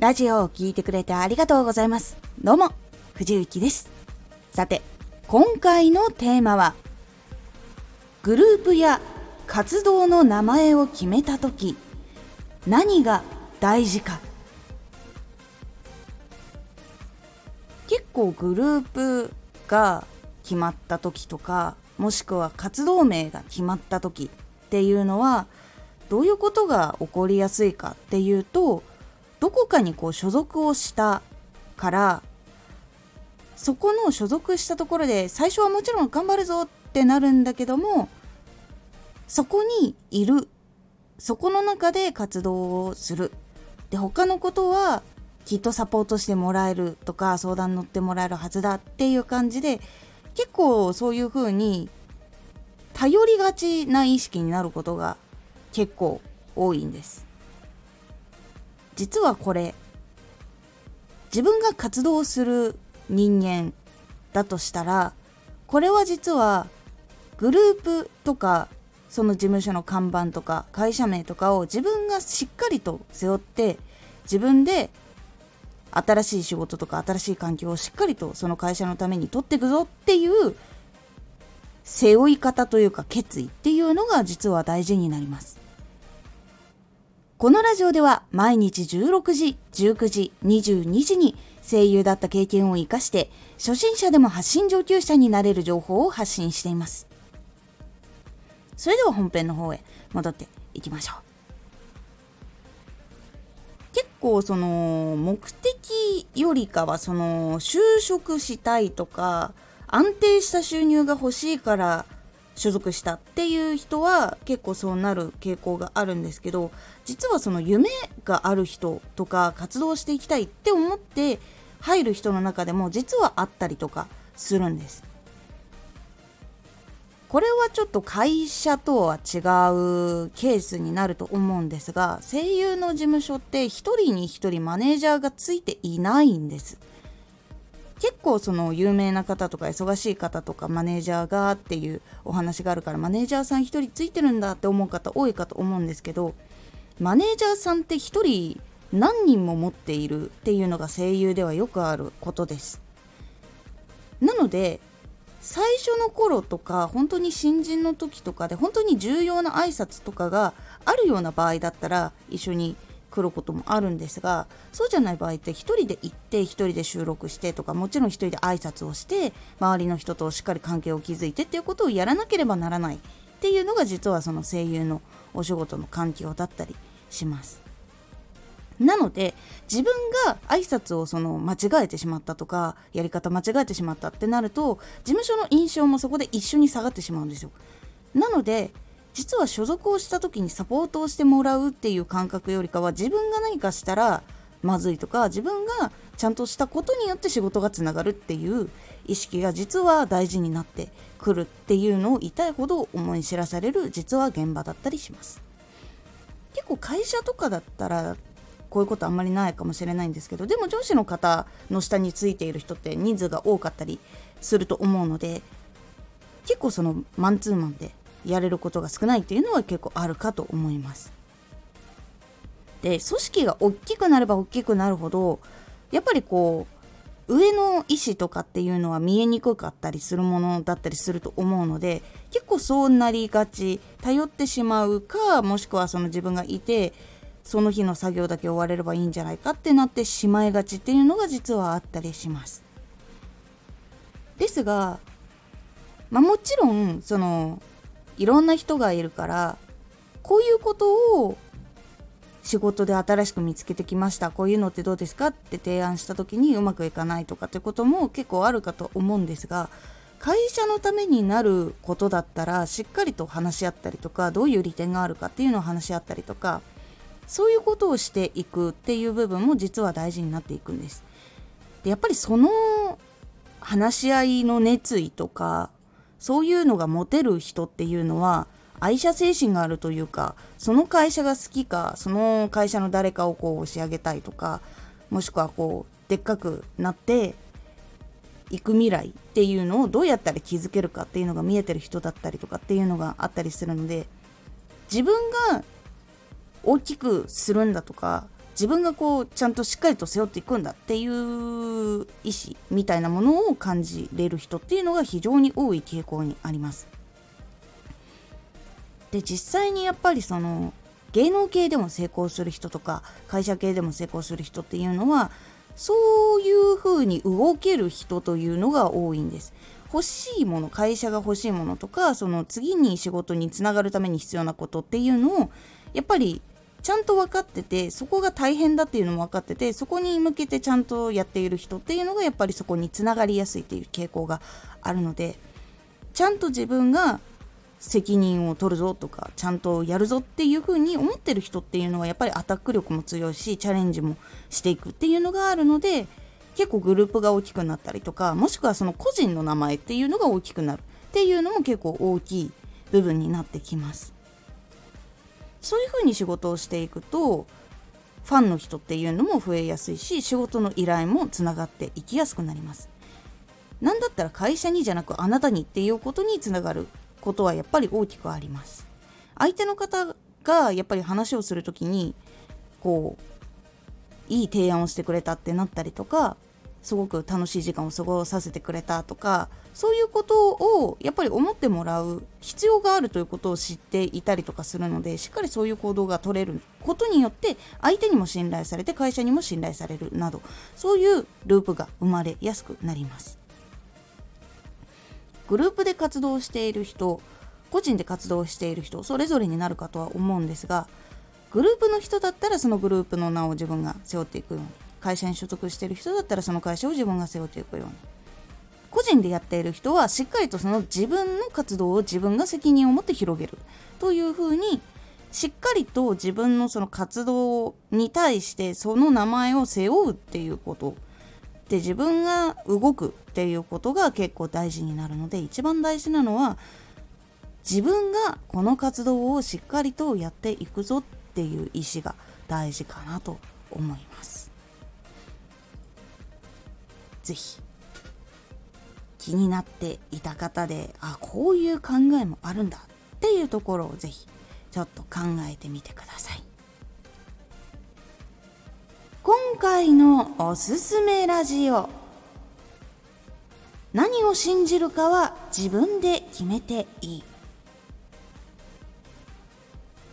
ラジオを聴いてくれてありがとうございます。どうも、藤幸です。さて、今回のテーマは、グループや活動の名前を決めたとき、何が大事か。結構グループが決まった時とか、もしくは活動名が決まった時っていうのは、どういうことが起こりやすいかっていうと、どこかにこう所属をしたからそこの所属したところで最初はもちろん頑張るぞってなるんだけどもそこにいるそこの中で活動をするで他のことはきっとサポートしてもらえるとか相談乗ってもらえるはずだっていう感じで結構そういう風に頼りがちな意識になることが結構多いんです。実はこれ自分が活動する人間だとしたらこれは実はグループとかその事務所の看板とか会社名とかを自分がしっかりと背負って自分で新しい仕事とか新しい環境をしっかりとその会社のために取っていくぞっていう背負い方というか決意っていうのが実は大事になります。このラジオでは毎日16時、19時、22時に声優だった経験を活かして初心者でも発信上級者になれる情報を発信しています。それでは本編の方へ戻っていきましょう。結構その目的よりかはその就職したいとか安定した収入が欲しいから所属したっていう人は結構そうなる傾向があるんですけど実はその夢がある人とか活動していきたいって思って入る人の中でも実はあったりとかするんです。これはちょっと会社とは違うケースになると思うんですが声優の事務所って1人に1人マネージャーがついていないんです。結構その有名な方とか忙しい方とかマネージャーがっていうお話があるからマネージャーさん1人ついてるんだって思う方多いかと思うんですけどマネージャーさんって1人何人も持っているっていうのが声優ではよくあることです。なので最初の頃とか本当に新人の時とかで本当に重要な挨拶とかがあるような場合だったら一緒に来ることもあるんですがそうじゃない場合って1人で行って1人で収録してとかもちろん1人で挨拶をして周りの人としっかり関係を築いてっていうことをやらなければならないっていうのが実はその声優のお仕事の環境だったりします。なので自分が挨拶をその間違えてしまったとかやり方間違えてしまったってなると事務所の印象もそこで一緒に下がってしまうんですよ。なので実は所属をした時にサポートをしてもらうっていう感覚よりかは自分が何かしたらまずいとか自分がちゃんとしたことによって仕事がつながるっていう意識が実は大事になってくるっていうのを痛いほど思い知らされる実は現場だったりします。結構会社とかだったらこういうことあんまりないかもしれないんですけどでも上司の方の下についている人って人数が多かったりすると思うので結構そのマンツーマンでやれることが少ないっていうのは結構あるかと思います。で組織が大きくなれば大きくなるほどやっぱりこう上の意思とかっていうのは見えにくかったりするものだったりすると思うので結構そうなりがち頼ってしまうかもしくはその自分がいてその日の作業だけ終われればいいんじゃないかってなってしまいがちっていうのが実はあったりします。ですが、まあ、もちろんそのいろんな人がいるからこういうことを仕事で新しく見つけてきましたこういうのってどうですかって提案した時にうまくいかないとかってことも結構あるかと思うんですが会社のためになることだったらしっかりと話し合ったりとかどういう利点があるかっていうのを話し合ったりとかそういうことをしていくっていう部分も実は大事になっていくんです。でやっぱりその話し合いの熱意とかそういうのが持てる人っていうのは愛社精神があるというかその会社が好きかその会社の誰かをこう押し上げたいとかもしくはこうでっかくなっていく未来っていうのをどうやったら気づけるかっていうのが見えてる人だったりとかっていうのがあったりするので自分が大きくするんだとか自分がこうちゃんとしっかりと背負っていくんだっていう意志みたいなものを感じれる人っていうのが非常に多い傾向にあります。で実際にやっぱりその芸能系でも成功する人とか会社系でも成功する人っていうのはそういう風に動ける人というのが多いんです。欲しいもの会社が欲しいものとかその次に仕事につながるために必要なことっていうのをやっぱりちゃんと分かっててそこが大変だっていうのも分かっててそこに向けてちゃんとやっている人っていうのがやっぱりそこにつながりやすいっていう傾向があるのでちゃんと自分が責任を取るぞとかちゃんとやるぞっていう風に思ってる人っていうのはやっぱりアタック力も強いしチャレンジもしていくっていうのがあるので結構グループが大きくなったりとかもしくはその個人の名前っていうのが大きくなるっていうのも結構大きい部分になってきます。そういう風に仕事をしていくとファンの人っていうのも増えやすいし仕事の依頼もつながっていきやすくなります。なんだったら会社にじゃなくあなたにっていうことにつながることはやっぱり大きくあります。相手の方がやっぱり話をする時にこういい提案をしてくれたってなったりとかすごく楽しい時間を過ごさせてくれたとかそういうことをやっぱり思ってもらう必要があるということを知っていたりとかするのでしっかりそういう行動が取れることによって相手にも信頼されて会社にも信頼されるなどそういうループが生まれやすくなります。グループで活動している人個人で活動している人それぞれになるかとは思うんですがグループの人だったらそのグループの名を自分が背負っていくように会社に所属してる人だったらその会社を自分が背負っていくように個人でやっている人はしっかりとその自分の活動を自分が責任を持って広げるというふうにしっかりと自分のその活動に対してその名前を背負うっていうことで自分が動くっていうことが結構大事になるので一番大事なのは自分がこの活動をしっかりとやっていくぞっていう意思が大事かなと思います。是非気になっていた方であこういう考えもあるんだっていうところを是非ちょっと考えてみてください。今回のおすすめラジオ。何を信じるかは自分で決めていい。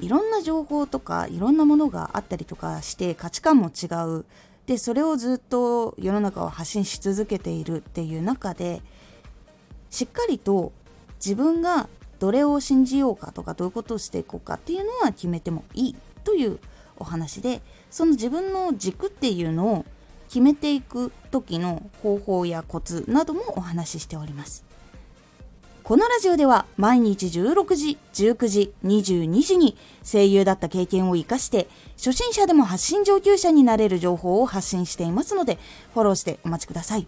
いろんな情報とかいろんなものがあったりとかして価値観も違う。でそれをずっと世の中を発信し続けているっていう中でしっかりと自分がどれを信じようかとかどういうことをしていこうかっていうのは決めてもいいというお話でその自分の軸っていうのを決めていく時の方法やコツなどもお話ししております。このラジオでは毎日16時、19時、22時に声優だった経験を活かして初心者でも発信上級者になれる情報を発信していますのでフォローしてお待ちください。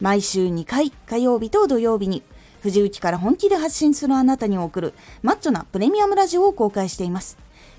毎週2回火曜日と土曜日に藤雪から本気で発信するあなたに送るマッチョなプレミアムラジオを公開しています。